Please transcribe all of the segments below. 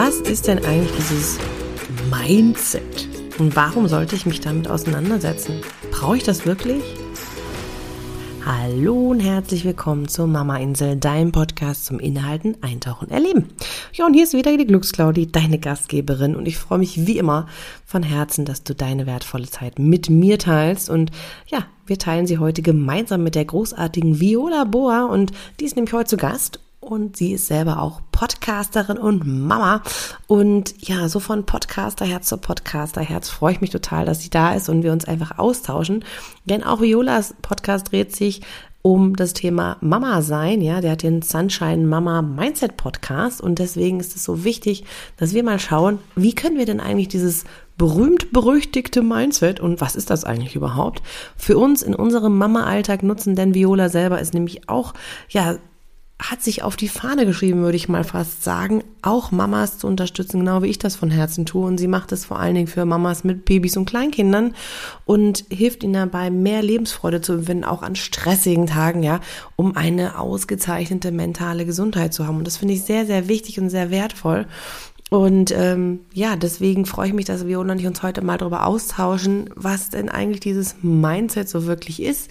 Was ist denn eigentlich dieses Mindset? Und warum sollte ich mich damit auseinandersetzen? Brauche ich das wirklich? Hallo und herzlich willkommen zur Mama Insel, deinem Podcast zum Inhalten, Eintauchen, Erleben. Ja, und hier ist wieder die Glücksclaudi, deine Gastgeberin und ich freue mich wie immer von Herzen, dass du deine wertvolle Zeit mit mir teilst und ja, wir teilen sie heute gemeinsam mit der großartigen Viola Boa und die ist nämlich heute zu Gast und sie ist selber auch Podcasterin und Mama. Und ja, so von Podcasterherz zu Podcasterherz freue ich mich total, dass sie da ist und wir uns einfach austauschen. Denn auch Violas Podcast dreht sich um das Thema Mama sein. Ja, der hat den Sunshine Mama Mindset Podcast und deswegen ist es so wichtig, dass wir mal schauen, wie können wir denn eigentlich dieses berühmt berüchtigte Mindset und was ist das eigentlich überhaupt für uns in unserem Mama-Alltag nutzen, denn Viola selber ist nämlich auch ja hat sich auf die Fahne geschrieben, würde ich mal fast sagen, auch Mamas zu unterstützen, genau wie ich das von Herzen tue. Und sie macht es vor allen Dingen für Mamas mit Babys und Kleinkindern und hilft ihnen dabei, mehr Lebensfreude zu empfinden, auch an stressigen Tagen, ja, um eine ausgezeichnete mentale Gesundheit zu haben. Und das finde ich sehr, sehr wichtig und sehr wertvoll. Und ähm, ja, deswegen freue ich mich, dass wir und ich uns heute mal darüber austauschen, was denn eigentlich dieses Mindset so wirklich ist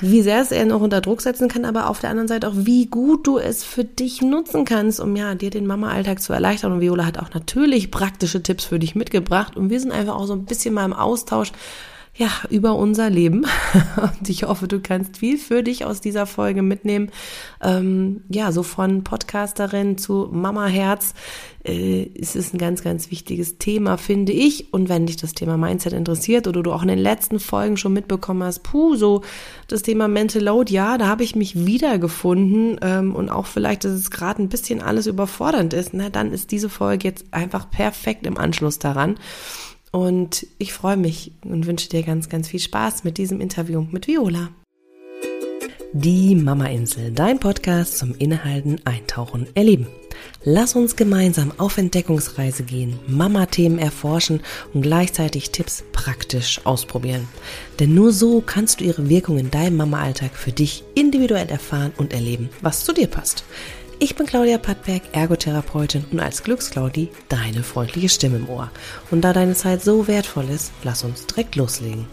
wie sehr es er noch unter Druck setzen kann, aber auf der anderen Seite auch, wie gut du es für dich nutzen kannst, um ja, dir den Mama-Alltag zu erleichtern. Und Viola hat auch natürlich praktische Tipps für dich mitgebracht. Und wir sind einfach auch so ein bisschen mal im Austausch, ja, über unser Leben. Und ich hoffe, du kannst viel für dich aus dieser Folge mitnehmen. Ähm, ja, so von Podcasterin zu Mama Herz äh, ist es ein ganz, ganz wichtiges Thema, finde ich. Und wenn dich das Thema Mindset interessiert oder du auch in den letzten Folgen schon mitbekommen hast, puh, so das Thema Mental Load, ja, da habe ich mich wiedergefunden ähm, und auch vielleicht, dass es gerade ein bisschen alles überfordernd ist, na, dann ist diese Folge jetzt einfach perfekt im Anschluss daran. Und ich freue mich und wünsche dir ganz, ganz viel Spaß mit diesem Interview mit Viola. Die Mama Insel, dein Podcast zum Innehalten, Eintauchen, Erleben. Lass uns gemeinsam auf Entdeckungsreise gehen, Mama-Themen erforschen und gleichzeitig Tipps praktisch ausprobieren. Denn nur so kannst du ihre Wirkung in deinem Mama-Alltag für dich individuell erfahren und erleben, was zu dir passt. Ich bin Claudia Pattberg, Ergotherapeutin und als Glücksclaudi deine freundliche Stimme im Ohr. Und da deine Zeit so wertvoll ist, lass uns direkt loslegen.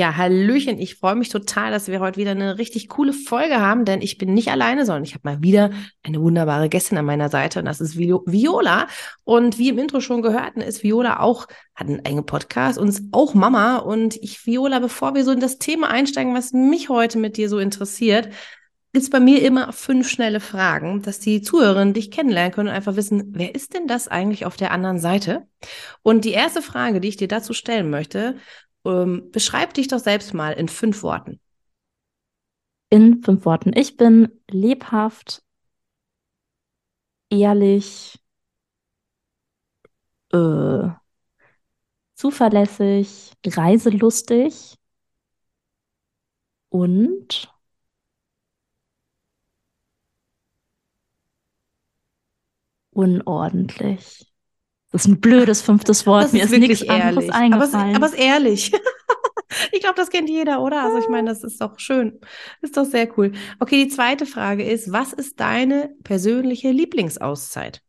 Ja, Hallöchen, ich freue mich total, dass wir heute wieder eine richtig coole Folge haben, denn ich bin nicht alleine, sondern ich habe mal wieder eine wunderbare Gästin an meiner Seite und das ist Viola. Und wie im Intro schon gehört, ist Viola auch, hat einen eigenen Podcast und ist auch Mama. Und ich, Viola, bevor wir so in das Thema einsteigen, was mich heute mit dir so interessiert, gibt es bei mir immer fünf schnelle Fragen, dass die Zuhörerinnen dich kennenlernen können und einfach wissen, wer ist denn das eigentlich auf der anderen Seite? Und die erste Frage, die ich dir dazu stellen möchte, ähm, beschreib dich doch selbst mal in fünf Worten. In fünf Worten. Ich bin lebhaft, ehrlich, äh, zuverlässig, reiselustig und unordentlich. Das ist ein blödes fünftes Wort. Das Mir ist, ist nichts ehrlich. eingefallen. Aber es, ist ehrlich. ich glaube, das kennt jeder, oder? Also ich meine, das ist doch schön. Ist doch sehr cool. Okay, die zweite Frage ist, was ist deine persönliche Lieblingsauszeit?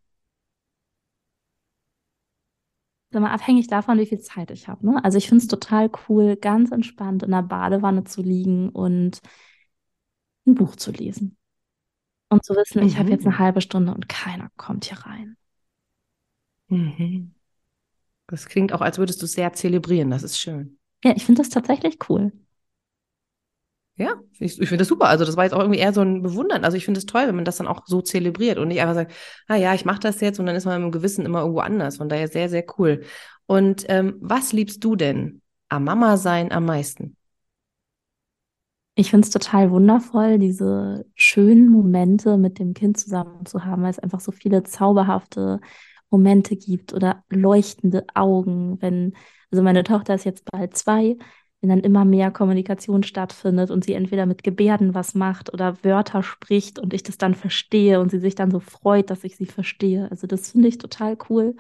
Sag mal, abhängig davon, wie viel Zeit ich habe. Ne? Also ich finde es total cool, ganz entspannt in der Badewanne zu liegen und ein Buch zu lesen. Und zu wissen, mhm. ich habe jetzt eine halbe Stunde und keiner kommt hier rein. Mhm. Das klingt auch, als würdest du es sehr zelebrieren. Das ist schön. Ja, ich finde das tatsächlich cool. Ja, ich, ich finde das super. Also das war jetzt auch irgendwie eher so ein Bewundern. Also ich finde es toll, wenn man das dann auch so zelebriert und nicht einfach sagt, ah ja, ich mache das jetzt und dann ist man im Gewissen immer irgendwo anders. Von daher sehr, sehr cool. Und ähm, was liebst du denn am Mama sein am meisten? Ich finde es total wundervoll, diese schönen Momente mit dem Kind zusammen zu haben, weil es einfach so viele zauberhafte Momente gibt oder leuchtende Augen, wenn, also meine Tochter ist jetzt bald zwei, wenn dann immer mehr Kommunikation stattfindet und sie entweder mit Gebärden was macht oder Wörter spricht und ich das dann verstehe und sie sich dann so freut, dass ich sie verstehe. Also das finde ich total cool.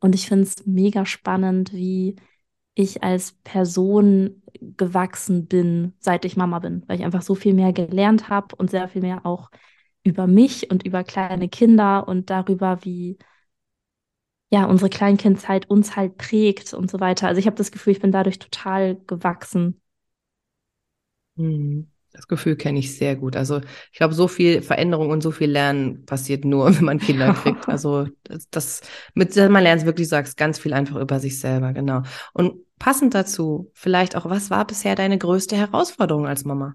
Und ich finde es mega spannend, wie ich als Person gewachsen bin, seit ich Mama bin, weil ich einfach so viel mehr gelernt habe und sehr viel mehr auch über mich und über kleine Kinder und darüber, wie ja unsere Kleinkindzeit uns halt prägt und so weiter. Also ich habe das Gefühl, ich bin dadurch total gewachsen. Hm. Das Gefühl kenne ich sehr gut. Also ich glaube, so viel Veränderung und so viel Lernen passiert nur, wenn man Kinder kriegt. Also das, das mit man lernt wirklich, du sagst ganz viel einfach über sich selber, genau. Und passend dazu, vielleicht auch, was war bisher deine größte Herausforderung als Mama?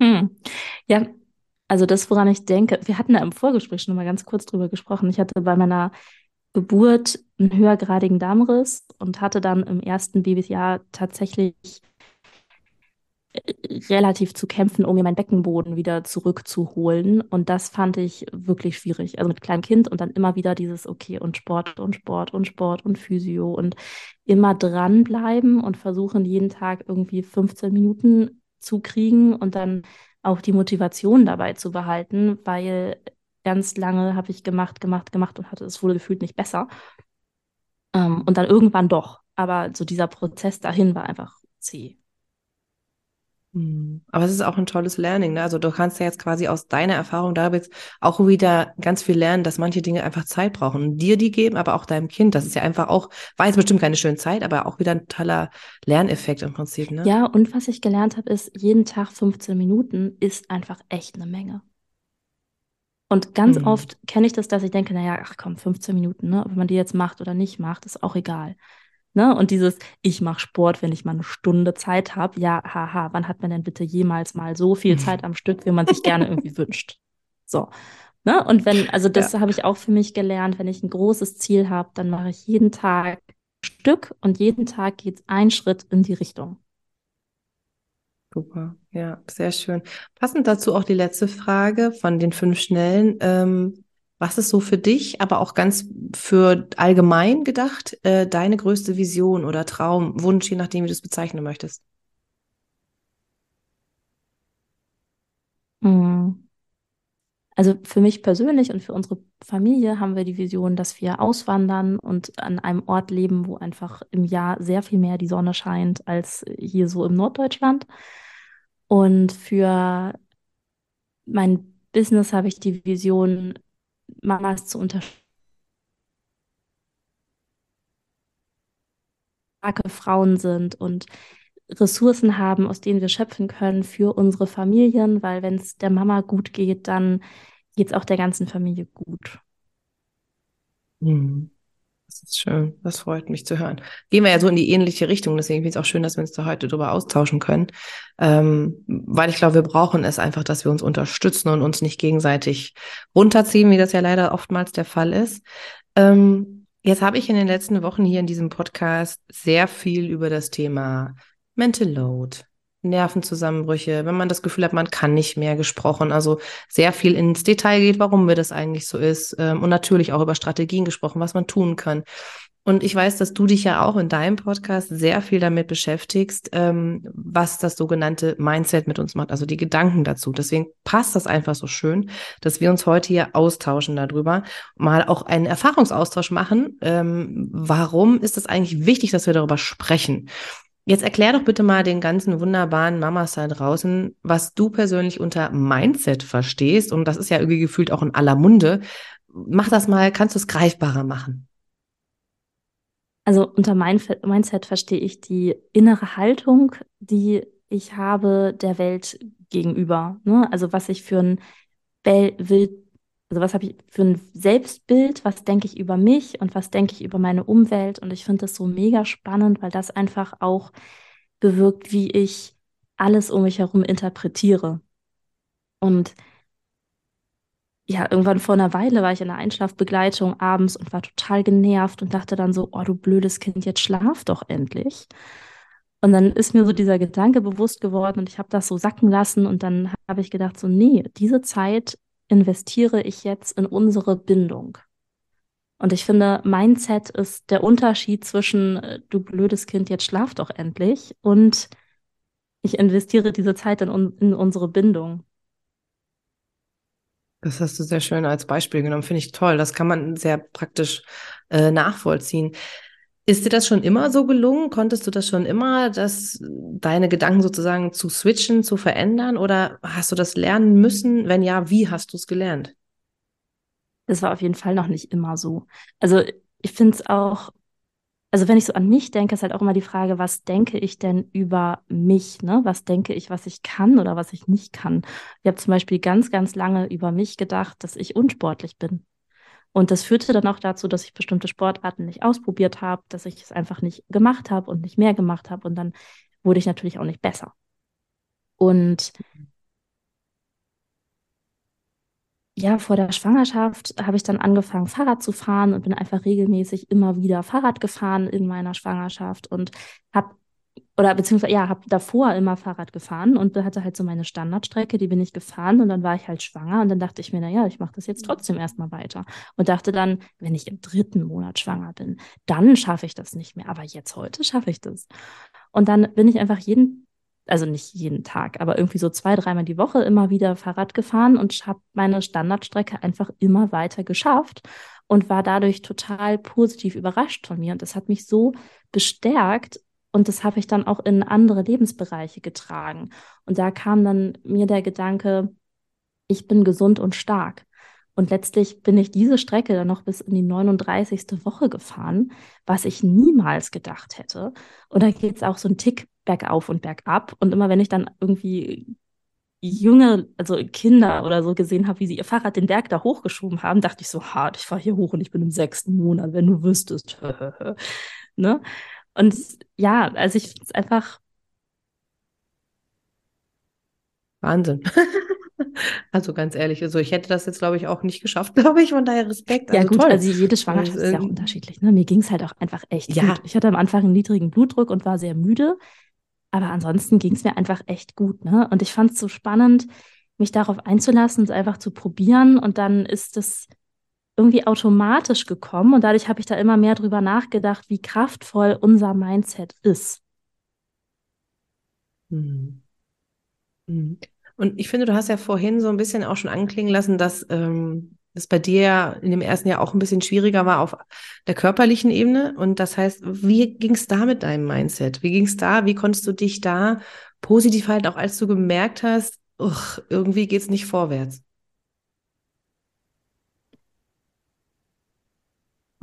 Hm. Ja, also das, woran ich denke, wir hatten da im Vorgespräch schon mal ganz kurz drüber gesprochen. Ich hatte bei meiner Geburt einen höhergradigen Darmriss und hatte dann im ersten Babyjahr tatsächlich relativ zu kämpfen, um mir meinen Beckenboden wieder zurückzuholen. Und das fand ich wirklich schwierig. Also mit kleinem Kind und dann immer wieder dieses, okay, und Sport und Sport und Sport und Physio und immer dranbleiben und versuchen, jeden Tag irgendwie 15 Minuten zu kriegen und dann auch die Motivation dabei zu behalten, weil ganz lange habe ich gemacht, gemacht, gemacht und hatte es wohl gefühlt nicht besser. Ähm, und dann irgendwann doch. Aber so dieser Prozess dahin war einfach zäh. Hm. Aber es ist auch ein tolles Learning. Ne? Also du kannst ja jetzt quasi aus deiner Erfahrung da jetzt auch wieder ganz viel lernen, dass manche Dinge einfach Zeit brauchen dir die geben, aber auch deinem Kind. Das ist ja einfach auch, war jetzt bestimmt keine schöne Zeit, aber auch wieder ein toller Lerneffekt im Prinzip. Ne? Ja, und was ich gelernt habe, ist, jeden Tag 15 Minuten ist einfach echt eine Menge. Und ganz mhm. oft kenne ich das, dass ich denke, naja, ach komm, 15 Minuten, ne? Ob man die jetzt macht oder nicht macht, ist auch egal. Ne? Und dieses, ich mache Sport, wenn ich mal eine Stunde Zeit habe, ja, haha, wann hat man denn bitte jemals mal so viel Zeit am Stück, wie man sich gerne irgendwie wünscht? So. Ne? Und wenn, also das ja. habe ich auch für mich gelernt, wenn ich ein großes Ziel habe, dann mache ich jeden Tag Stück und jeden Tag geht es ein Schritt in die Richtung. Super, ja, sehr schön. Passend dazu auch die letzte Frage von den fünf Schnellen. Ähm, was ist so für dich, aber auch ganz für allgemein gedacht, äh, deine größte Vision oder Traum, Wunsch, je nachdem, wie du es bezeichnen möchtest? Hm. Also für mich persönlich und für unsere Familie haben wir die Vision, dass wir auswandern und an einem Ort leben, wo einfach im Jahr sehr viel mehr die Sonne scheint als hier so im Norddeutschland. Und für mein Business habe ich die Vision, Mamas zu unterstützen. starke Frauen sind und Ressourcen haben, aus denen wir schöpfen können für unsere Familien, weil wenn es der Mama gut geht, dann geht es auch der ganzen Familie gut. Mhm. Das ist schön. Das freut mich zu hören. Gehen wir ja so in die ähnliche Richtung. Deswegen finde ich es auch schön, dass wir uns da heute drüber austauschen können. Ähm, weil ich glaube, wir brauchen es einfach, dass wir uns unterstützen und uns nicht gegenseitig runterziehen, wie das ja leider oftmals der Fall ist. Ähm, jetzt habe ich in den letzten Wochen hier in diesem Podcast sehr viel über das Thema Mental Load, Nervenzusammenbrüche, wenn man das Gefühl hat, man kann nicht mehr gesprochen. Also sehr viel ins Detail geht, warum mir das eigentlich so ist. Ähm, und natürlich auch über Strategien gesprochen, was man tun kann. Und ich weiß, dass du dich ja auch in deinem Podcast sehr viel damit beschäftigst, ähm, was das sogenannte Mindset mit uns macht, also die Gedanken dazu. Deswegen passt das einfach so schön, dass wir uns heute hier austauschen darüber, mal auch einen Erfahrungsaustausch machen. Ähm, warum ist es eigentlich wichtig, dass wir darüber sprechen? Jetzt erklär doch bitte mal den ganzen wunderbaren Mamas da draußen, was du persönlich unter Mindset verstehst. Und das ist ja irgendwie gefühlt auch in aller Munde. Mach das mal, kannst du es greifbarer machen? Also unter Mindset verstehe ich die innere Haltung, die ich habe der Welt gegenüber. Ne? Also was ich für ein Bild also was habe ich für ein Selbstbild, was denke ich über mich und was denke ich über meine Umwelt. Und ich finde das so mega spannend, weil das einfach auch bewirkt, wie ich alles um mich herum interpretiere. Und ja, irgendwann vor einer Weile war ich in einer Einschlafbegleitung abends und war total genervt und dachte dann so, oh du blödes Kind, jetzt schlaf doch endlich. Und dann ist mir so dieser Gedanke bewusst geworden und ich habe das so sacken lassen und dann habe ich gedacht, so, nee, diese Zeit investiere ich jetzt in unsere Bindung? Und ich finde, Mindset ist der Unterschied zwischen, äh, du blödes Kind, jetzt schlaf doch endlich, und ich investiere diese Zeit in, in unsere Bindung. Das hast du sehr schön als Beispiel genommen, finde ich toll. Das kann man sehr praktisch äh, nachvollziehen. Ist dir das schon immer so gelungen? Konntest du das schon immer, dass deine Gedanken sozusagen zu switchen, zu verändern? Oder hast du das lernen müssen? Wenn ja, wie hast du es gelernt? Das war auf jeden Fall noch nicht immer so. Also ich finde es auch also wenn ich so an mich denke, ist halt auch immer die Frage, was denke ich denn über mich? Ne? Was denke ich, was ich kann oder was ich nicht kann? Ich habe zum Beispiel ganz, ganz lange über mich gedacht, dass ich unsportlich bin. Und das führte dann auch dazu, dass ich bestimmte Sportarten nicht ausprobiert habe, dass ich es einfach nicht gemacht habe und nicht mehr gemacht habe. Und dann wurde ich natürlich auch nicht besser. Und ja, vor der Schwangerschaft habe ich dann angefangen, Fahrrad zu fahren und bin einfach regelmäßig immer wieder Fahrrad gefahren in meiner Schwangerschaft und habe oder beziehungsweise ja, habe davor immer Fahrrad gefahren und hatte halt so meine Standardstrecke, die bin ich gefahren und dann war ich halt schwanger und dann dachte ich mir, naja, ich mache das jetzt trotzdem erstmal weiter und dachte dann, wenn ich im dritten Monat schwanger bin, dann schaffe ich das nicht mehr, aber jetzt heute schaffe ich das. Und dann bin ich einfach jeden also nicht jeden Tag, aber irgendwie so zwei, dreimal die Woche immer wieder Fahrrad gefahren und habe meine Standardstrecke einfach immer weiter geschafft und war dadurch total positiv überrascht von mir. Und das hat mich so bestärkt und das habe ich dann auch in andere Lebensbereiche getragen. Und da kam dann mir der Gedanke, ich bin gesund und stark. Und letztlich bin ich diese Strecke dann noch bis in die 39. Woche gefahren, was ich niemals gedacht hätte. Und da geht es auch so ein Tick bergauf und bergab. Und immer wenn ich dann irgendwie junge, also Kinder oder so gesehen habe, wie sie ihr Fahrrad den Berg da hochgeschoben haben, dachte ich so, hart, ich fahre hier hoch und ich bin im sechsten Monat, wenn du wüsstest. ne? Und ja, also ich finde es einfach. Wahnsinn. Also ganz ehrlich, also ich hätte das jetzt, glaube ich, auch nicht geschafft, glaube ich, von daher Respekt. Also ja gut, toll. also jede Schwangerschaft ist ja auch ähm, unterschiedlich. Ne? Mir ging es halt auch einfach echt ja. gut. Ich hatte am Anfang einen niedrigen Blutdruck und war sehr müde, aber ansonsten ging es mir einfach echt gut. Ne? Und ich fand es so spannend, mich darauf einzulassen, es einfach zu probieren und dann ist es irgendwie automatisch gekommen und dadurch habe ich da immer mehr drüber nachgedacht, wie kraftvoll unser Mindset ist. Mhm. Mhm. Und ich finde, du hast ja vorhin so ein bisschen auch schon anklingen lassen, dass ähm, es bei dir in dem ersten Jahr auch ein bisschen schwieriger war auf der körperlichen Ebene. Und das heißt, wie ging es da mit deinem Mindset? Wie ging es da? Wie konntest du dich da positiv halten, auch als du gemerkt hast, irgendwie geht es nicht vorwärts?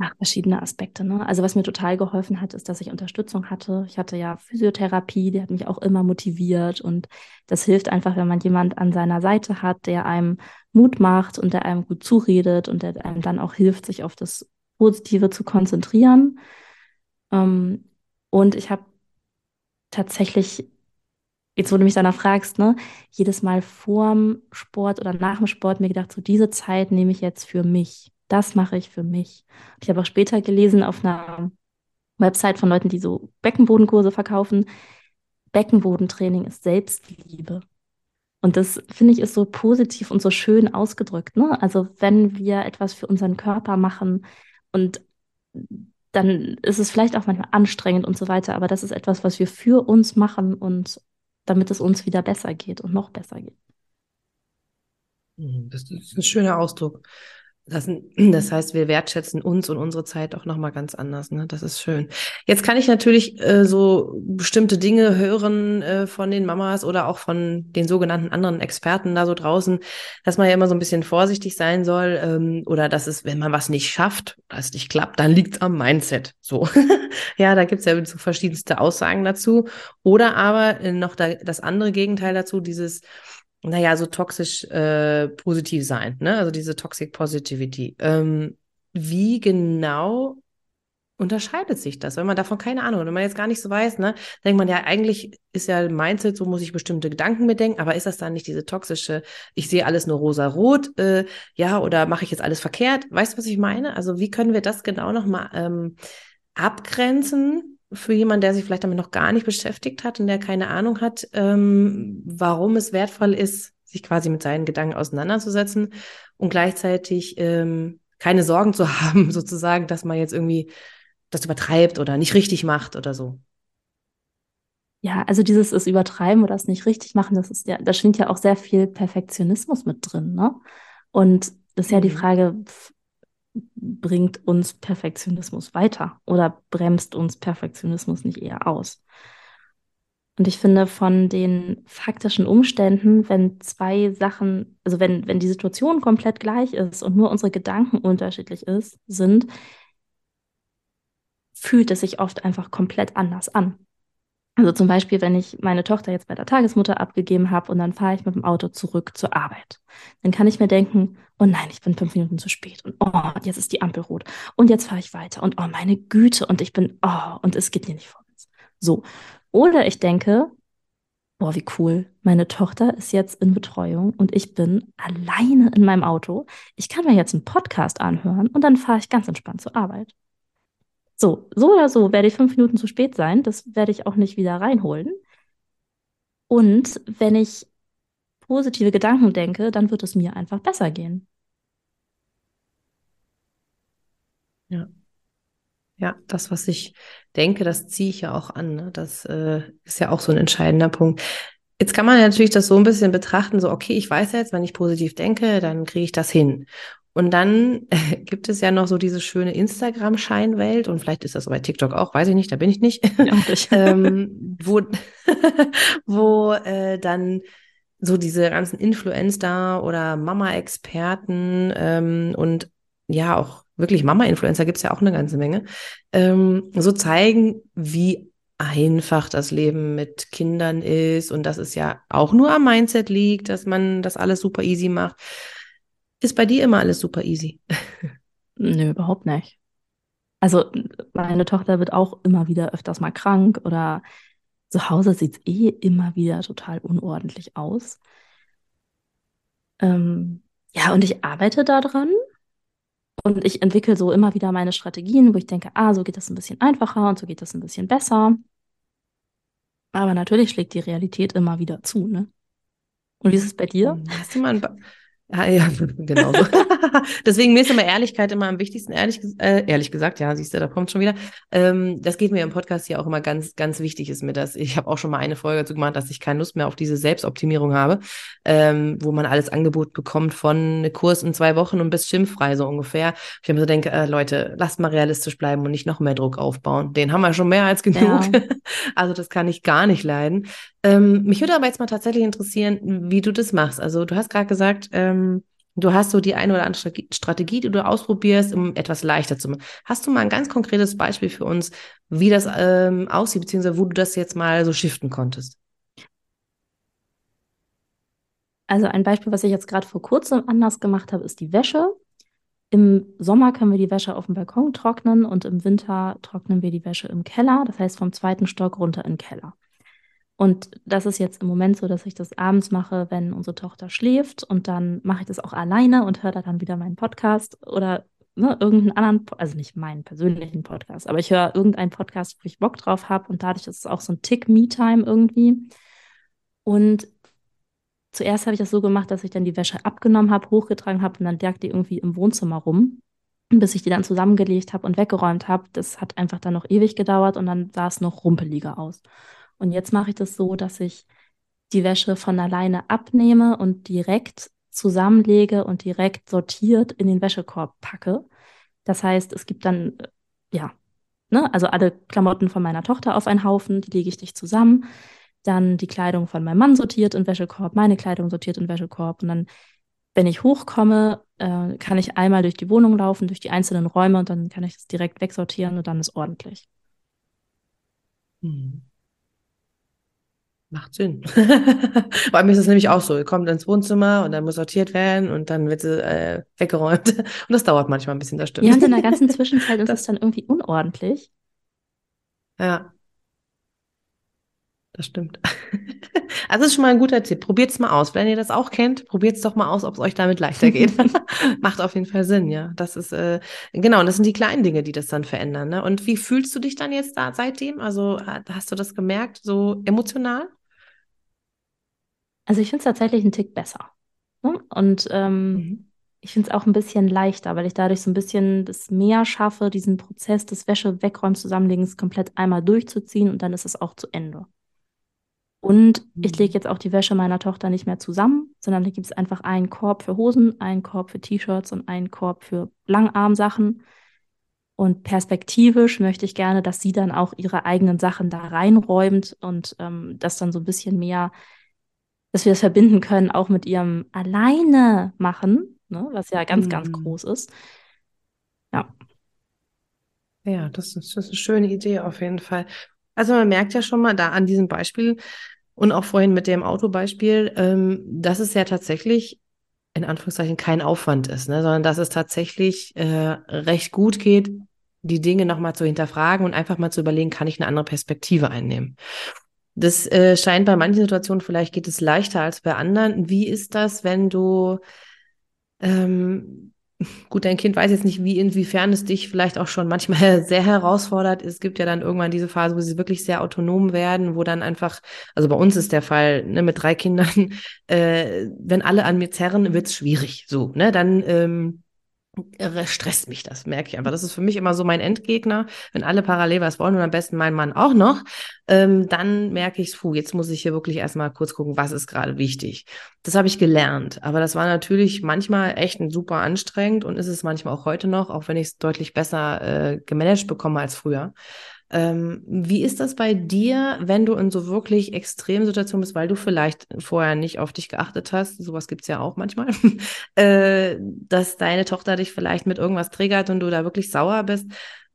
Ach, verschiedene Aspekte. Ne? Also was mir total geholfen hat, ist, dass ich Unterstützung hatte. Ich hatte ja Physiotherapie, die hat mich auch immer motiviert und das hilft einfach, wenn man jemand an seiner Seite hat, der einem Mut macht und der einem gut zuredet und der einem dann auch hilft, sich auf das Positive zu konzentrieren. Ähm, und ich habe tatsächlich, jetzt wo du mich danach fragst, ne, jedes Mal vorm Sport oder nach dem Sport mir gedacht, so diese Zeit nehme ich jetzt für mich das mache ich für mich. Ich habe auch später gelesen auf einer Website von Leuten, die so Beckenbodenkurse verkaufen. Beckenbodentraining ist Selbstliebe. Und das finde ich ist so positiv und so schön ausgedrückt. Ne? Also wenn wir etwas für unseren Körper machen und dann ist es vielleicht auch manchmal anstrengend und so weiter, aber das ist etwas, was wir für uns machen und damit es uns wieder besser geht und noch besser geht. Hm, das ist ein schöner Ausdruck. Das, das, heißt, wir wertschätzen uns und unsere Zeit auch nochmal ganz anders. Ne? Das ist schön. Jetzt kann ich natürlich äh, so bestimmte Dinge hören äh, von den Mamas oder auch von den sogenannten anderen Experten da so draußen, dass man ja immer so ein bisschen vorsichtig sein soll ähm, oder dass es, wenn man was nicht schafft, das nicht klappt, dann liegt es am Mindset. So, ja, da gibt's ja so verschiedenste Aussagen dazu. Oder aber äh, noch da, das andere Gegenteil dazu, dieses naja, so toxisch äh, positiv sein, ne? Also diese Toxic Positivity. Ähm, wie genau unterscheidet sich das, wenn man davon keine Ahnung wenn man jetzt gar nicht so weiß, ne, denkt man ja, eigentlich ist ja Mindset, so muss ich bestimmte Gedanken bedenken, aber ist das dann nicht diese toxische, ich sehe alles nur rosa-rot, äh, ja, oder mache ich jetzt alles verkehrt? Weißt du, was ich meine? Also wie können wir das genau nochmal ähm, abgrenzen? Für jemanden, der sich vielleicht damit noch gar nicht beschäftigt hat und der keine Ahnung hat, ähm, warum es wertvoll ist, sich quasi mit seinen Gedanken auseinanderzusetzen und gleichzeitig ähm, keine Sorgen zu haben, sozusagen, dass man jetzt irgendwie das übertreibt oder nicht richtig macht oder so. Ja, also dieses es übertreiben oder es nicht richtig machen, das ist ja, da schwingt ja auch sehr viel Perfektionismus mit drin, ne? Und das ist ja die Mhm. Frage, bringt uns Perfektionismus weiter oder bremst uns Perfektionismus nicht eher aus? Und ich finde, von den faktischen Umständen, wenn zwei Sachen, also wenn, wenn die Situation komplett gleich ist und nur unsere Gedanken unterschiedlich ist, sind, fühlt es sich oft einfach komplett anders an. Also zum Beispiel, wenn ich meine Tochter jetzt bei der Tagesmutter abgegeben habe und dann fahre ich mit dem Auto zurück zur Arbeit, dann kann ich mir denken, oh nein, ich bin fünf Minuten zu spät und oh, jetzt ist die Ampel rot und jetzt fahre ich weiter und oh, meine Güte und ich bin, oh, und es geht hier nicht vorwärts. So. Oder ich denke, boah, wie cool, meine Tochter ist jetzt in Betreuung und ich bin alleine in meinem Auto. Ich kann mir jetzt einen Podcast anhören und dann fahre ich ganz entspannt zur Arbeit. So, so oder so werde ich fünf Minuten zu spät sein. Das werde ich auch nicht wieder reinholen. Und wenn ich positive Gedanken denke, dann wird es mir einfach besser gehen. Ja. Ja, das, was ich denke, das ziehe ich ja auch an. Ne? Das äh, ist ja auch so ein entscheidender Punkt. Jetzt kann man ja natürlich das so ein bisschen betrachten, so, okay, ich weiß jetzt, wenn ich positiv denke, dann kriege ich das hin. Und dann gibt es ja noch so diese schöne Instagram-Scheinwelt und vielleicht ist das bei TikTok auch, weiß ich nicht, da bin ich nicht, Ja, ähm, wo, wo äh, dann so diese ganzen Influencer oder Mama-Experten ähm, und ja auch wirklich Mama-Influencer gibt es ja auch eine ganze Menge, ähm, so zeigen, wie einfach das Leben mit Kindern ist. Und dass es ja auch nur am Mindset liegt, dass man das alles super easy macht. Ist bei dir immer alles super easy? Nö, überhaupt nicht. Also meine Tochter wird auch immer wieder öfters mal krank oder zu Hause sieht es eh immer wieder total unordentlich aus. Ähm, ja, und ich arbeite daran und ich entwickle so immer wieder meine Strategien, wo ich denke, ah, so geht das ein bisschen einfacher und so geht das ein bisschen besser. Aber natürlich schlägt die Realität immer wieder zu, ne? Und wie ist es bei dir? Hm, Hast du mal ein ba ja, genau so. Deswegen mir ist immer Ehrlichkeit immer am wichtigsten, ehrlich, äh, ehrlich gesagt, ja, siehst du, da kommt schon wieder. Ähm, das geht mir im Podcast hier auch immer ganz, ganz wichtig ist mir das. Ich habe auch schon mal eine Folge dazu gemacht, dass ich keine Lust mehr auf diese Selbstoptimierung habe, ähm, wo man alles Angebot bekommt von Kurs in zwei Wochen und bis schimpffrei so ungefähr. Ich mir so denke, äh, Leute, lasst mal realistisch bleiben und nicht noch mehr Druck aufbauen. Den haben wir schon mehr als genug. Ja. Also das kann ich gar nicht leiden. Ähm, mich würde aber jetzt mal tatsächlich interessieren, wie du das machst. Also du hast gerade gesagt, ähm, du hast so die eine oder andere Strate- Strategie, die du ausprobierst, um etwas leichter zu machen. Hast du mal ein ganz konkretes Beispiel für uns, wie das ähm, aussieht, beziehungsweise wo du das jetzt mal so shiften konntest? Also ein Beispiel, was ich jetzt gerade vor kurzem anders gemacht habe, ist die Wäsche. Im Sommer können wir die Wäsche auf dem Balkon trocknen und im Winter trocknen wir die Wäsche im Keller, das heißt vom zweiten Stock runter in den Keller. Und das ist jetzt im Moment so, dass ich das abends mache, wenn unsere Tochter schläft und dann mache ich das auch alleine und höre da dann wieder meinen Podcast oder ne, irgendeinen anderen, also nicht meinen persönlichen Podcast, aber ich höre irgendeinen Podcast, wo ich Bock drauf habe und dadurch ist es auch so ein Tick Me-Time irgendwie. Und zuerst habe ich das so gemacht, dass ich dann die Wäsche abgenommen habe, hochgetragen habe und dann lag die irgendwie im Wohnzimmer rum. Bis ich die dann zusammengelegt habe und weggeräumt habe, das hat einfach dann noch ewig gedauert und dann sah es noch rumpeliger aus. Und jetzt mache ich das so, dass ich die Wäsche von alleine abnehme und direkt zusammenlege und direkt sortiert in den Wäschekorb packe. Das heißt, es gibt dann, äh, ja, ne, also alle Klamotten von meiner Tochter auf einen Haufen, die lege ich nicht zusammen. Dann die Kleidung von meinem Mann sortiert in Wäschekorb, meine Kleidung sortiert in Wäschekorb. Und dann, wenn ich hochkomme, äh, kann ich einmal durch die Wohnung laufen, durch die einzelnen Räume und dann kann ich das direkt wegsortieren und dann ist ordentlich. Hm. Macht Sinn. Bei mir ist es nämlich auch so. Ihr kommt ins Wohnzimmer und dann muss sortiert werden und dann wird sie äh, weggeräumt. Und das dauert manchmal ein bisschen, das stimmt. Ja, und in der ganzen Zwischenzeit ist Das- es dann irgendwie unordentlich. Ja, das stimmt. Also ist schon mal ein guter Tipp. Probiert es mal aus. Wenn ihr das auch kennt, probiert es doch mal aus, ob es euch damit leichter geht. Macht auf jeden Fall Sinn, ja. Das ist äh, genau, und das sind die kleinen Dinge, die das dann verändern. Ne? Und wie fühlst du dich dann jetzt da seitdem? Also äh, hast du das gemerkt, so emotional? Also ich finde es tatsächlich einen Tick besser. Ne? Und ähm, Mhm. ich finde es auch ein bisschen leichter, weil ich dadurch so ein bisschen das mehr schaffe, diesen Prozess des Wäsche wegräumen, zusammenlegens komplett einmal durchzuziehen und dann ist es auch zu Ende. Und ich lege jetzt auch die Wäsche meiner Tochter nicht mehr zusammen, sondern da gibt es einfach einen Korb für Hosen, einen Korb für T-Shirts und einen Korb für Langarmsachen. Und perspektivisch möchte ich gerne, dass sie dann auch ihre eigenen Sachen da reinräumt und ähm, das dann so ein bisschen mehr, dass wir das verbinden können, auch mit ihrem Alleine machen, ne, was ja ganz, mhm. ganz groß ist. Ja. Ja, das ist, das ist eine schöne Idee auf jeden Fall. Also man merkt ja schon mal da an diesem Beispiel und auch vorhin mit dem Autobeispiel, ähm, dass es ja tatsächlich in Anführungszeichen kein Aufwand ist, ne, sondern dass es tatsächlich äh, recht gut geht, die Dinge nochmal zu hinterfragen und einfach mal zu überlegen, kann ich eine andere Perspektive einnehmen. Das äh, scheint bei manchen Situationen, vielleicht geht es leichter als bei anderen. Wie ist das, wenn du ähm, Gut, dein Kind weiß jetzt nicht, wie inwiefern es dich vielleicht auch schon manchmal sehr herausfordert. Es gibt ja dann irgendwann diese Phase, wo sie wirklich sehr autonom werden, wo dann einfach, also bei uns ist der Fall, ne, mit drei Kindern, äh, wenn alle an mir zerren, wird's schwierig. So, ne, dann ähm, stresst mich das, merke ich einfach. Das ist für mich immer so mein Endgegner. Wenn alle parallel was wollen und am besten mein Mann auch noch, ähm, dann merke ich, puh, jetzt muss ich hier wirklich erstmal kurz gucken, was ist gerade wichtig. Das habe ich gelernt. Aber das war natürlich manchmal echt super anstrengend und ist es manchmal auch heute noch, auch wenn ich es deutlich besser äh, gemanagt bekomme als früher. Ähm, wie ist das bei dir, wenn du in so wirklich extremen Situationen bist, weil du vielleicht vorher nicht auf dich geachtet hast, sowas gibt's ja auch manchmal, äh, dass deine Tochter dich vielleicht mit irgendwas triggert und du da wirklich sauer bist.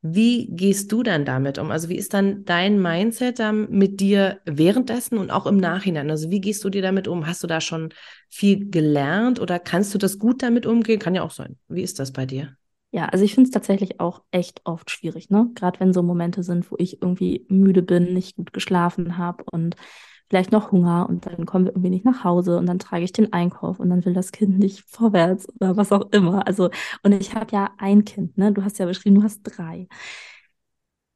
Wie gehst du dann damit um? Also wie ist dann dein Mindset dann mit dir währenddessen und auch im Nachhinein? Also wie gehst du dir damit um? Hast du da schon viel gelernt oder kannst du das gut damit umgehen? Kann ja auch sein. Wie ist das bei dir? Ja, also ich finde es tatsächlich auch echt oft schwierig, ne? Gerade wenn so Momente sind, wo ich irgendwie müde bin, nicht gut geschlafen habe und vielleicht noch Hunger und dann kommen wir irgendwie nicht nach Hause und dann trage ich den Einkauf und dann will das Kind nicht vorwärts oder was auch immer. Also, und ich habe ja ein Kind, ne? Du hast ja beschrieben, du hast drei.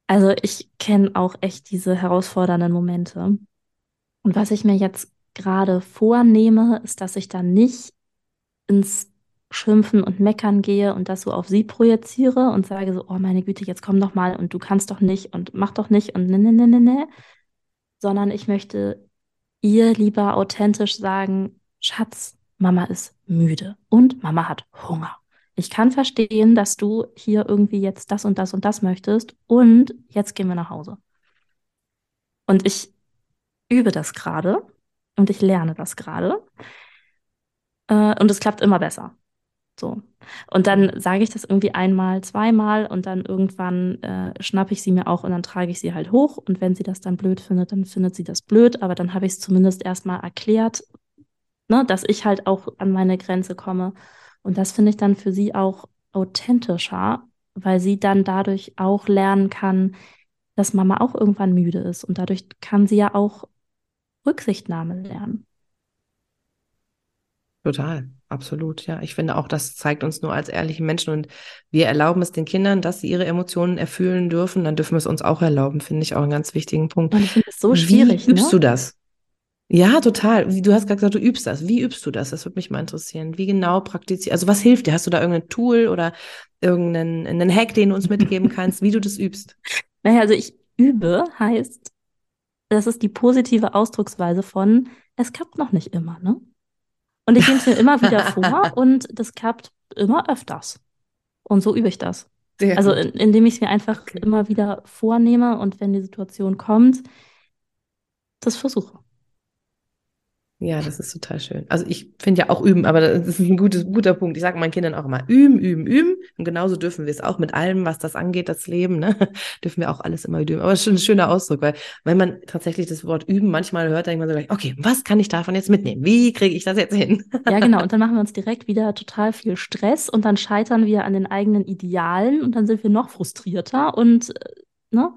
Also ich kenne auch echt diese herausfordernden Momente. Und was ich mir jetzt gerade vornehme, ist, dass ich dann nicht ins Schimpfen und Meckern gehe und das so auf sie projiziere und sage so, oh meine Güte, jetzt komm doch mal und du kannst doch nicht und mach doch nicht und ne, ne, ne, ne, ne, sondern ich möchte ihr lieber authentisch sagen, Schatz, Mama ist müde und Mama hat Hunger. Ich kann verstehen, dass du hier irgendwie jetzt das und das und das möchtest und jetzt gehen wir nach Hause. Und ich übe das gerade und ich lerne das gerade. Äh, und es klappt immer besser. So. Und dann sage ich das irgendwie einmal, zweimal und dann irgendwann äh, schnappe ich sie mir auch und dann trage ich sie halt hoch. Und wenn sie das dann blöd findet, dann findet sie das blöd. Aber dann habe ich es zumindest erstmal erklärt, ne, dass ich halt auch an meine Grenze komme. Und das finde ich dann für sie auch authentischer, weil sie dann dadurch auch lernen kann, dass Mama auch irgendwann müde ist. Und dadurch kann sie ja auch Rücksichtnahme lernen. Total. Absolut, ja. Ich finde auch, das zeigt uns nur als ehrliche Menschen und wir erlauben es den Kindern, dass sie ihre Emotionen erfüllen dürfen, dann dürfen wir es uns auch erlauben, finde ich auch einen ganz wichtigen Punkt. Und ich finde es so schwierig. Wie übst ne? du das? Ja, total. Du hast gerade gesagt, du übst das. Wie übst du das? Das würde mich mal interessieren. Wie genau praktizierst Also was hilft dir? Hast du da irgendein Tool oder irgendeinen Hack, den du uns mitgeben kannst, wie du das übst? Naja, also ich übe heißt, das ist die positive Ausdrucksweise von, es klappt noch nicht immer, ne? Und ich nehme es mir immer wieder vor und das klappt immer öfters. Und so übe ich das. Sehr also in, indem ich es mir einfach okay. immer wieder vornehme und wenn die Situation kommt, das versuche. Ja, das ist total schön. Also ich finde ja auch üben, aber das ist ein gutes, guter Punkt. Ich sage meinen Kindern auch immer, üben, üben, üben. Und genauso dürfen wir es auch mit allem, was das angeht, das Leben, ne? dürfen wir auch alles immer üben. Aber es ist schon ein schöner Ausdruck, weil wenn man tatsächlich das Wort üben manchmal hört, dann denkt man so gleich, okay, was kann ich davon jetzt mitnehmen? Wie kriege ich das jetzt hin? ja, genau. Und dann machen wir uns direkt wieder total viel Stress und dann scheitern wir an den eigenen Idealen und dann sind wir noch frustrierter und, äh, ne?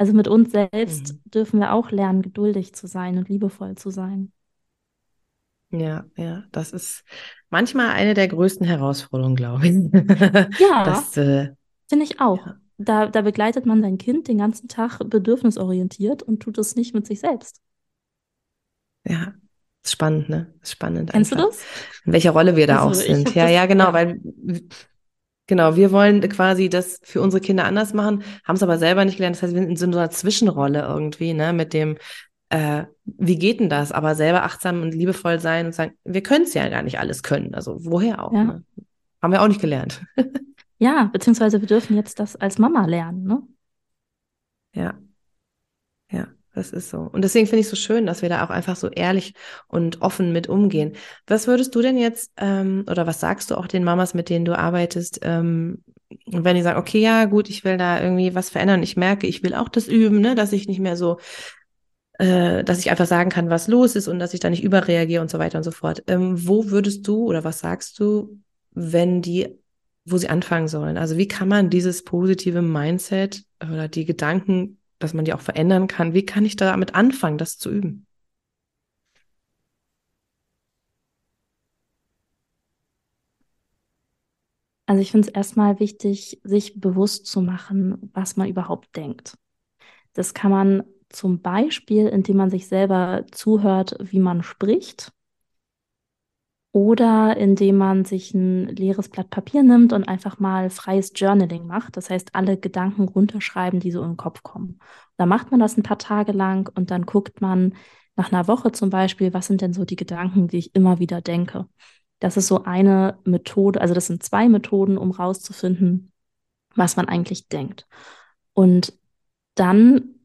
Also mit uns selbst mhm. dürfen wir auch lernen, geduldig zu sein und liebevoll zu sein. Ja, ja, das ist manchmal eine der größten Herausforderungen, glaube ich. Ja, das, äh, finde ich auch. Ja. Da, da begleitet man sein Kind den ganzen Tag bedürfnisorientiert und tut es nicht mit sich selbst. Ja, ist spannend, ne? Ist spannend. Kennst einfach. du das? In welcher Rolle wir da also, auch sind. Ja, das, ja, genau, ja. weil genau, wir wollen quasi das für unsere Kinder anders machen, haben es aber selber nicht gelernt. Das heißt, wir sind in so einer Zwischenrolle irgendwie, ne, mit dem äh, wie geht denn das? Aber selber achtsam und liebevoll sein und sagen, wir können es ja gar nicht alles können. Also woher auch? Ja. Ne? Haben wir auch nicht gelernt. Ja, beziehungsweise wir dürfen jetzt das als Mama lernen, ne? Ja. Ja, das ist so. Und deswegen finde ich es so schön, dass wir da auch einfach so ehrlich und offen mit umgehen. Was würdest du denn jetzt, ähm, oder was sagst du auch den Mamas, mit denen du arbeitest, ähm, wenn die sagen, okay, ja, gut, ich will da irgendwie was verändern, ich merke, ich will auch das üben, ne, dass ich nicht mehr so, äh, dass ich einfach sagen kann, was los ist und dass ich da nicht überreagiere und so weiter und so fort. Ähm, wo würdest du oder was sagst du, wenn die wo sie anfangen sollen. Also wie kann man dieses positive Mindset oder die Gedanken, dass man die auch verändern kann, wie kann ich damit anfangen, das zu üben? Also ich finde es erstmal wichtig, sich bewusst zu machen, was man überhaupt denkt. Das kann man zum Beispiel, indem man sich selber zuhört, wie man spricht oder indem man sich ein leeres Blatt Papier nimmt und einfach mal freies Journaling macht. Das heißt, alle Gedanken runterschreiben, die so in den Kopf kommen. Da macht man das ein paar Tage lang und dann guckt man nach einer Woche zum Beispiel, was sind denn so die Gedanken, die ich immer wieder denke. Das ist so eine Methode, also das sind zwei Methoden, um rauszufinden, was man eigentlich denkt. Und dann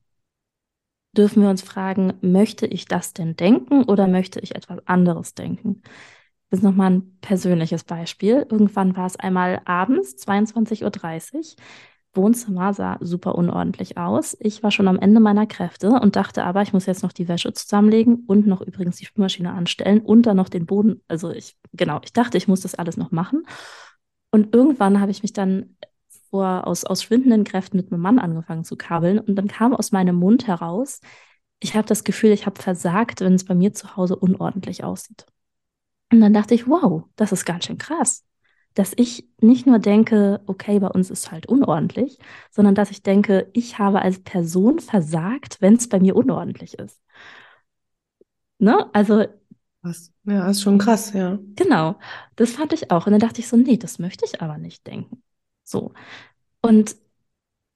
dürfen wir uns fragen, möchte ich das denn denken oder möchte ich etwas anderes denken? Das ist nochmal ein persönliches Beispiel. Irgendwann war es einmal abends, 22.30 Uhr. Wohnzimmer sah super unordentlich aus. Ich war schon am Ende meiner Kräfte und dachte aber, ich muss jetzt noch die Wäsche zusammenlegen und noch übrigens die Spülmaschine anstellen und dann noch den Boden. Also ich, genau, ich dachte, ich muss das alles noch machen. Und irgendwann habe ich mich dann vor, aus, aus schwindenden Kräften mit meinem Mann angefangen zu kabeln und dann kam aus meinem Mund heraus, ich habe das Gefühl, ich habe versagt, wenn es bei mir zu Hause unordentlich aussieht. Und dann dachte ich, wow, das ist ganz schön krass. Dass ich nicht nur denke, okay, bei uns ist halt unordentlich, sondern dass ich denke, ich habe als Person versagt, wenn es bei mir unordentlich ist. Ne? Also. Was? Ja, ist schon krass, ja. Genau. Das fand ich auch. Und dann dachte ich so, nee, das möchte ich aber nicht denken. So. Und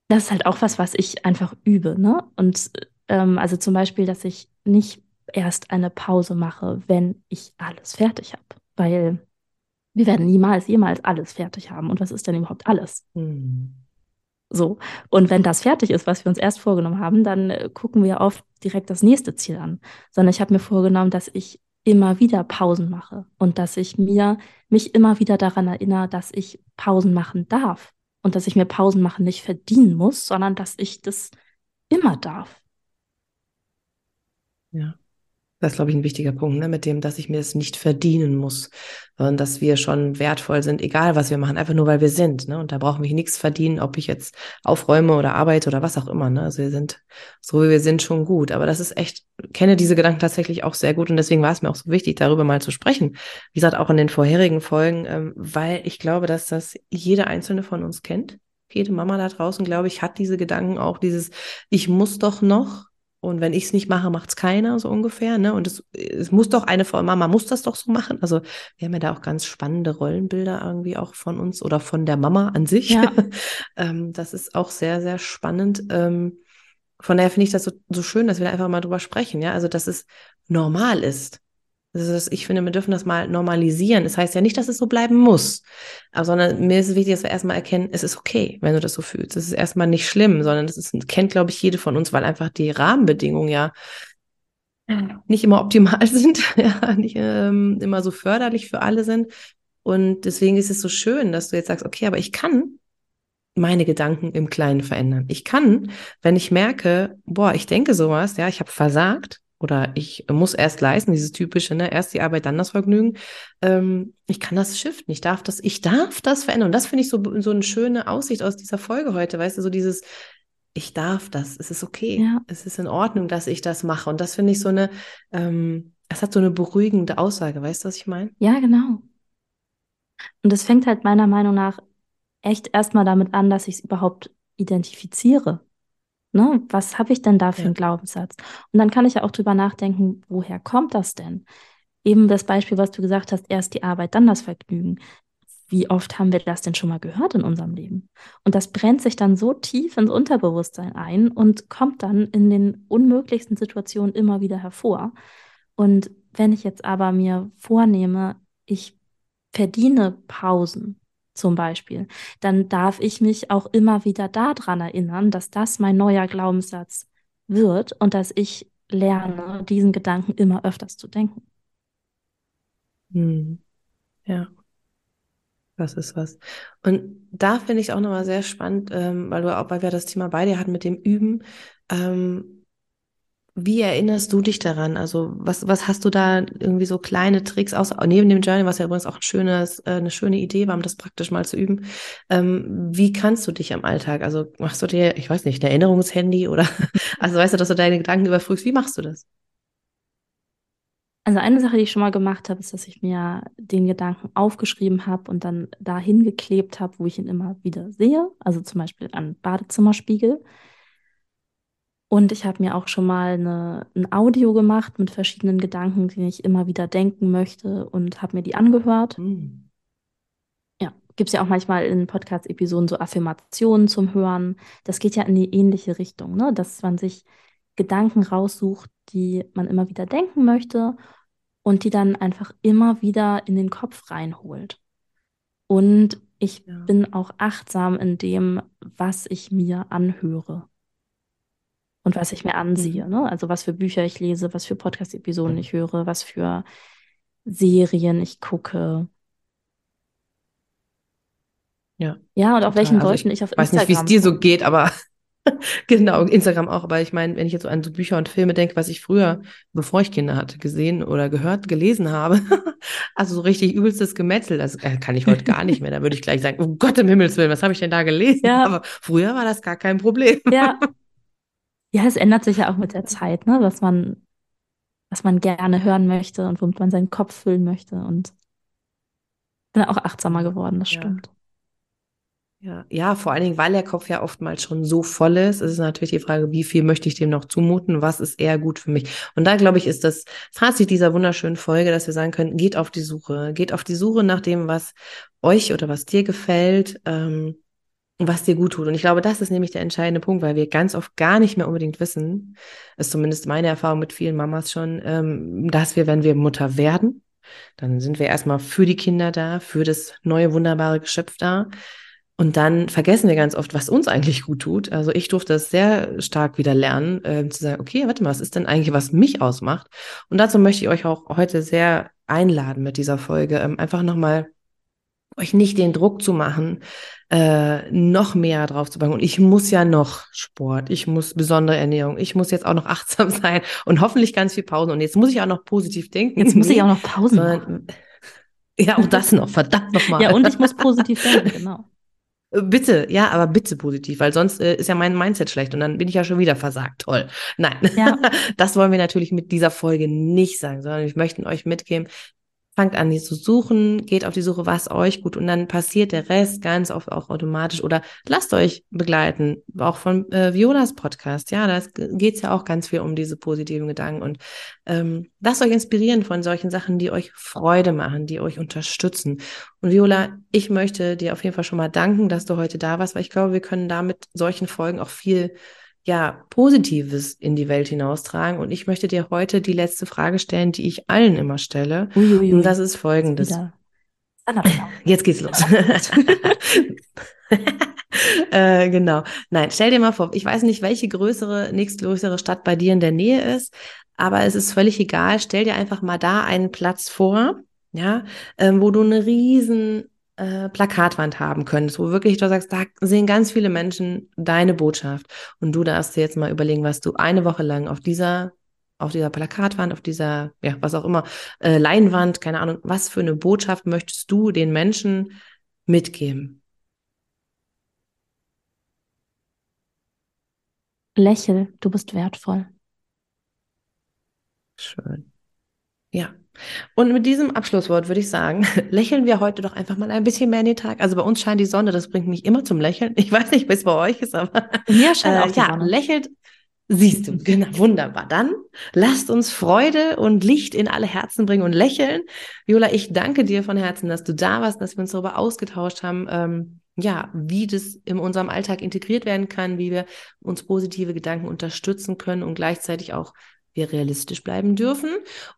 das ist halt auch was, was ich einfach übe, ne? Und ähm, also zum Beispiel, dass ich nicht erst eine Pause mache, wenn ich alles fertig habe. Weil wir werden niemals, jemals alles fertig haben. Und was ist denn überhaupt alles? Hm. So. Und wenn das fertig ist, was wir uns erst vorgenommen haben, dann äh, gucken wir oft direkt das nächste Ziel an. Sondern ich habe mir vorgenommen, dass ich immer wieder Pausen mache und dass ich mir mich immer wieder daran erinnere, dass ich Pausen machen darf und dass ich mir Pausen machen nicht verdienen muss, sondern dass ich das immer darf. Ja. Das ist, glaube ich, ein wichtiger Punkt, ne? mit dem, dass ich mir es nicht verdienen muss, sondern dass wir schon wertvoll sind, egal was wir machen, einfach nur weil wir sind. Ne? Und da brauchen wir nichts verdienen, ob ich jetzt aufräume oder arbeite oder was auch immer. Ne? Also wir sind, so wie wir sind, schon gut. Aber das ist echt, kenne diese Gedanken tatsächlich auch sehr gut und deswegen war es mir auch so wichtig, darüber mal zu sprechen. Wie gesagt, auch in den vorherigen Folgen, ähm, weil ich glaube, dass das jede einzelne von uns kennt. Jede Mama da draußen, glaube ich, hat diese Gedanken auch, dieses, ich muss doch noch, und wenn ich es nicht mache, macht es keiner, so ungefähr. Ne? Und es, es muss doch eine Frau, Mama muss das doch so machen. Also wir haben ja da auch ganz spannende Rollenbilder irgendwie auch von uns oder von der Mama an sich. Ja. ähm, das ist auch sehr, sehr spannend. Ähm, von daher finde ich das so, so schön, dass wir da einfach mal drüber sprechen, ja. Also, dass es normal ist. Also ich finde, wir dürfen das mal normalisieren. Das heißt ja nicht, dass es so bleiben muss, aber sondern mir ist es wichtig, dass wir erstmal erkennen, es ist okay, wenn du das so fühlst. Es ist erstmal nicht schlimm, sondern das ist, kennt, glaube ich, jede von uns, weil einfach die Rahmenbedingungen ja nicht immer optimal sind, ja, nicht ähm, immer so förderlich für alle sind. Und deswegen ist es so schön, dass du jetzt sagst, okay, aber ich kann meine Gedanken im Kleinen verändern. Ich kann, wenn ich merke, boah, ich denke sowas, ja, ich habe versagt, oder ich muss erst leisten, dieses typische, ne, erst die Arbeit, dann das Vergnügen. Ähm, ich kann das shiften, ich darf das, ich darf das verändern. Und das finde ich so, so eine schöne Aussicht aus dieser Folge heute, weißt du, so dieses, ich darf das, es ist okay, ja. es ist in Ordnung, dass ich das mache. Und das finde ich so eine, ähm, es hat so eine beruhigende Aussage, weißt du, was ich meine? Ja, genau. Und es fängt halt meiner Meinung nach echt erstmal damit an, dass ich es überhaupt identifiziere. Ne? Was habe ich denn da für einen Glaubenssatz? Und dann kann ich ja auch drüber nachdenken, woher kommt das denn? Eben das Beispiel, was du gesagt hast, erst die Arbeit, dann das Vergnügen. wie oft haben wir das denn schon mal gehört in unserem Leben? Und das brennt sich dann so tief ins Unterbewusstsein ein und kommt dann in den unmöglichsten Situationen immer wieder hervor. Und wenn ich jetzt aber mir vornehme, ich verdiene Pausen zum Beispiel, dann darf ich mich auch immer wieder daran erinnern, dass das mein neuer Glaubenssatz wird und dass ich lerne, diesen Gedanken immer öfters zu denken. Hm. Ja. Das ist was. Und da finde ich auch nochmal sehr spannend, ähm, weil du auch, weil wir das Thema bei dir hatten mit dem Üben. Ähm, wie erinnerst du dich daran? Also was, was hast du da irgendwie so kleine Tricks aus, neben dem Journey, was ja übrigens auch ein schönes, äh, eine schöne Idee war, um das praktisch mal zu üben. Ähm, wie kannst du dich am Alltag? Also machst du dir, ich weiß nicht, ein Erinnerungshandy oder, also weißt du, dass du deine Gedanken überfrühst? Wie machst du das? Also eine Sache, die ich schon mal gemacht habe, ist, dass ich mir den Gedanken aufgeschrieben habe und dann dahin geklebt habe, wo ich ihn immer wieder sehe. Also zum Beispiel an Badezimmerspiegel. Und ich habe mir auch schon mal eine, ein Audio gemacht mit verschiedenen Gedanken, die ich immer wieder denken möchte und habe mir die angehört. Mhm. Ja, gibt es ja auch manchmal in Podcast-Episoden so Affirmationen zum Hören. Das geht ja in die ähnliche Richtung, ne? dass man sich Gedanken raussucht, die man immer wieder denken möchte und die dann einfach immer wieder in den Kopf reinholt. Und ich ja. bin auch achtsam in dem, was ich mir anhöre und was ich mir ansehe. Mhm. Ne? Also was für Bücher ich lese, was für Podcast-Episoden ich höre, was für Serien ich gucke. Ja. Ja, und total. auf welchen also Leuten ich, ich auf Instagram. Weiß nicht, wie es dir so geht, aber genau, Instagram auch. Aber ich meine, wenn ich jetzt so an so Bücher und Filme denke, was ich früher, bevor ich Kinder hatte, gesehen oder gehört, gelesen habe, also so richtig übelstes Gemetzel, das äh, kann ich heute gar nicht mehr. Da würde ich gleich sagen, oh Gott im Himmels Willen, was habe ich denn da gelesen? Ja. Aber früher war das gar kein Problem. Ja. Ja, es ändert sich ja auch mit der Zeit, ne? was man, was man gerne hören möchte und womit man seinen Kopf füllen möchte. Und bin auch achtsamer geworden, das ja. stimmt. Ja, ja, vor allen Dingen, weil der Kopf ja oftmals schon so voll ist, ist es natürlich die Frage, wie viel möchte ich dem noch zumuten, was ist eher gut für mich. Und da, glaube ich, ist das Fazit dieser wunderschönen Folge, dass wir sagen können, geht auf die Suche, geht auf die Suche nach dem, was euch oder was dir gefällt, ähm, was dir gut tut. Und ich glaube, das ist nämlich der entscheidende Punkt, weil wir ganz oft gar nicht mehr unbedingt wissen, ist zumindest meine Erfahrung mit vielen Mamas schon, ähm, dass wir, wenn wir Mutter werden, dann sind wir erstmal für die Kinder da, für das neue wunderbare Geschöpf da und dann vergessen wir ganz oft, was uns eigentlich gut tut. Also ich durfte das sehr stark wieder lernen, äh, zu sagen, okay, warte mal, was ist denn eigentlich, was mich ausmacht? Und dazu möchte ich euch auch heute sehr einladen mit dieser Folge, ähm, einfach nochmal euch nicht den Druck zu machen, äh, noch mehr drauf zu packen. Und ich muss ja noch Sport, ich muss besondere Ernährung, ich muss jetzt auch noch achtsam sein und hoffentlich ganz viel Pausen. Und jetzt muss ich auch noch positiv denken. Jetzt muss ich auch noch Pausen machen. Ja, auch das noch, verdammt nochmal. Ja, und ich muss positiv denken, genau. Bitte, ja, aber bitte positiv, weil sonst äh, ist ja mein Mindset schlecht und dann bin ich ja schon wieder versagt. Toll. Nein, ja. das wollen wir natürlich mit dieser Folge nicht sagen, sondern wir möchten euch mitgeben, fangt an, die zu suchen, geht auf die Suche, was euch gut und dann passiert der Rest ganz oft auch automatisch oder lasst euch begleiten, auch von äh, Violas Podcast. Ja, da geht's ja auch ganz viel um diese positiven Gedanken und ähm, lasst euch inspirieren von solchen Sachen, die euch Freude machen, die euch unterstützen. Und Viola, ich möchte dir auf jeden Fall schon mal danken, dass du heute da warst, weil ich glaube, wir können damit solchen Folgen auch viel ja, Positives in die Welt hinaustragen. Und ich möchte dir heute die letzte Frage stellen, die ich allen immer stelle. Uiuiui. Und das ist folgendes. Jetzt geht's los. äh, genau. Nein, stell dir mal vor, ich weiß nicht, welche größere, nächstgrößere Stadt bei dir in der Nähe ist, aber es ist völlig egal. Stell dir einfach mal da einen Platz vor, ja, ähm, wo du eine riesen äh, Plakatwand haben könntest, wo wirklich du sagst, da sehen ganz viele Menschen deine Botschaft und du darfst dir jetzt mal überlegen, was du eine Woche lang auf dieser auf dieser Plakatwand, auf dieser, ja, was auch immer, äh, Leinwand, keine Ahnung, was für eine Botschaft möchtest du den Menschen mitgeben? Lächel, du bist wertvoll. Schön. Ja, und mit diesem Abschlusswort würde ich sagen, lächeln wir heute doch einfach mal ein bisschen mehr in den Tag. Also bei uns scheint die Sonne, das bringt mich immer zum Lächeln. Ich weiß nicht, wie es bei euch ist, aber ja, scheint äh, auch die ja, Sonne. lächelt, Siehst du, genau, wunderbar. Dann lasst uns Freude und Licht in alle Herzen bringen und lächeln. Viola, ich danke dir von Herzen, dass du da warst, dass wir uns darüber ausgetauscht haben, ähm, ja, wie das in unserem Alltag integriert werden kann, wie wir uns positive Gedanken unterstützen können und gleichzeitig auch wir realistisch bleiben dürfen.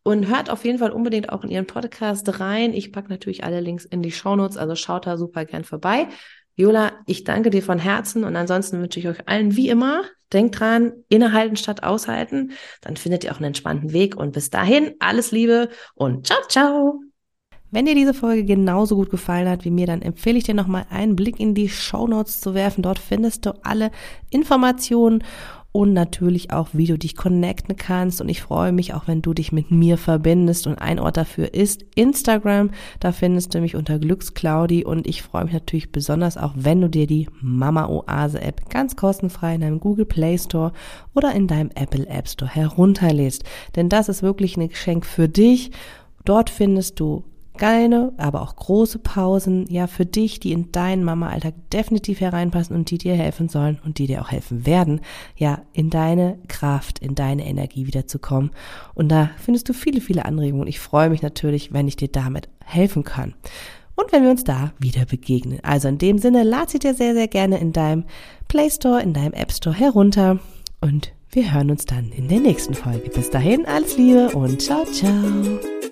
Und hört auf jeden Fall unbedingt auch in ihren Podcast rein. Ich packe natürlich alle Links in die Shownotes, also schaut da super gern vorbei. Viola, ich danke dir von Herzen und ansonsten wünsche ich euch allen wie immer, denkt dran, innehalten statt aushalten, dann findet ihr auch einen entspannten Weg und bis dahin alles Liebe und ciao, ciao. Wenn dir diese Folge genauso gut gefallen hat wie mir, dann empfehle ich dir nochmal einen Blick in die Show Notes zu werfen. Dort findest du alle Informationen und natürlich auch, wie du dich connecten kannst. Und ich freue mich auch, wenn du dich mit mir verbindest. Und ein Ort dafür ist Instagram. Da findest du mich unter Glücksclaudi. Und ich freue mich natürlich besonders auch, wenn du dir die Mama Oase App ganz kostenfrei in deinem Google Play Store oder in deinem Apple App Store herunterlädst. Denn das ist wirklich ein Geschenk für dich. Dort findest du kleine, aber auch große Pausen, ja, für dich, die in deinen Mama-Alltag definitiv hereinpassen und die dir helfen sollen und die dir auch helfen werden, ja, in deine Kraft, in deine Energie wiederzukommen. Und da findest du viele, viele Anregungen. Ich freue mich natürlich, wenn ich dir damit helfen kann. Und wenn wir uns da wieder begegnen. Also in dem Sinne, lad sie dir sehr, sehr gerne in deinem Play Store, in deinem App Store herunter und wir hören uns dann in der nächsten Folge. Bis dahin, alles Liebe und ciao, ciao.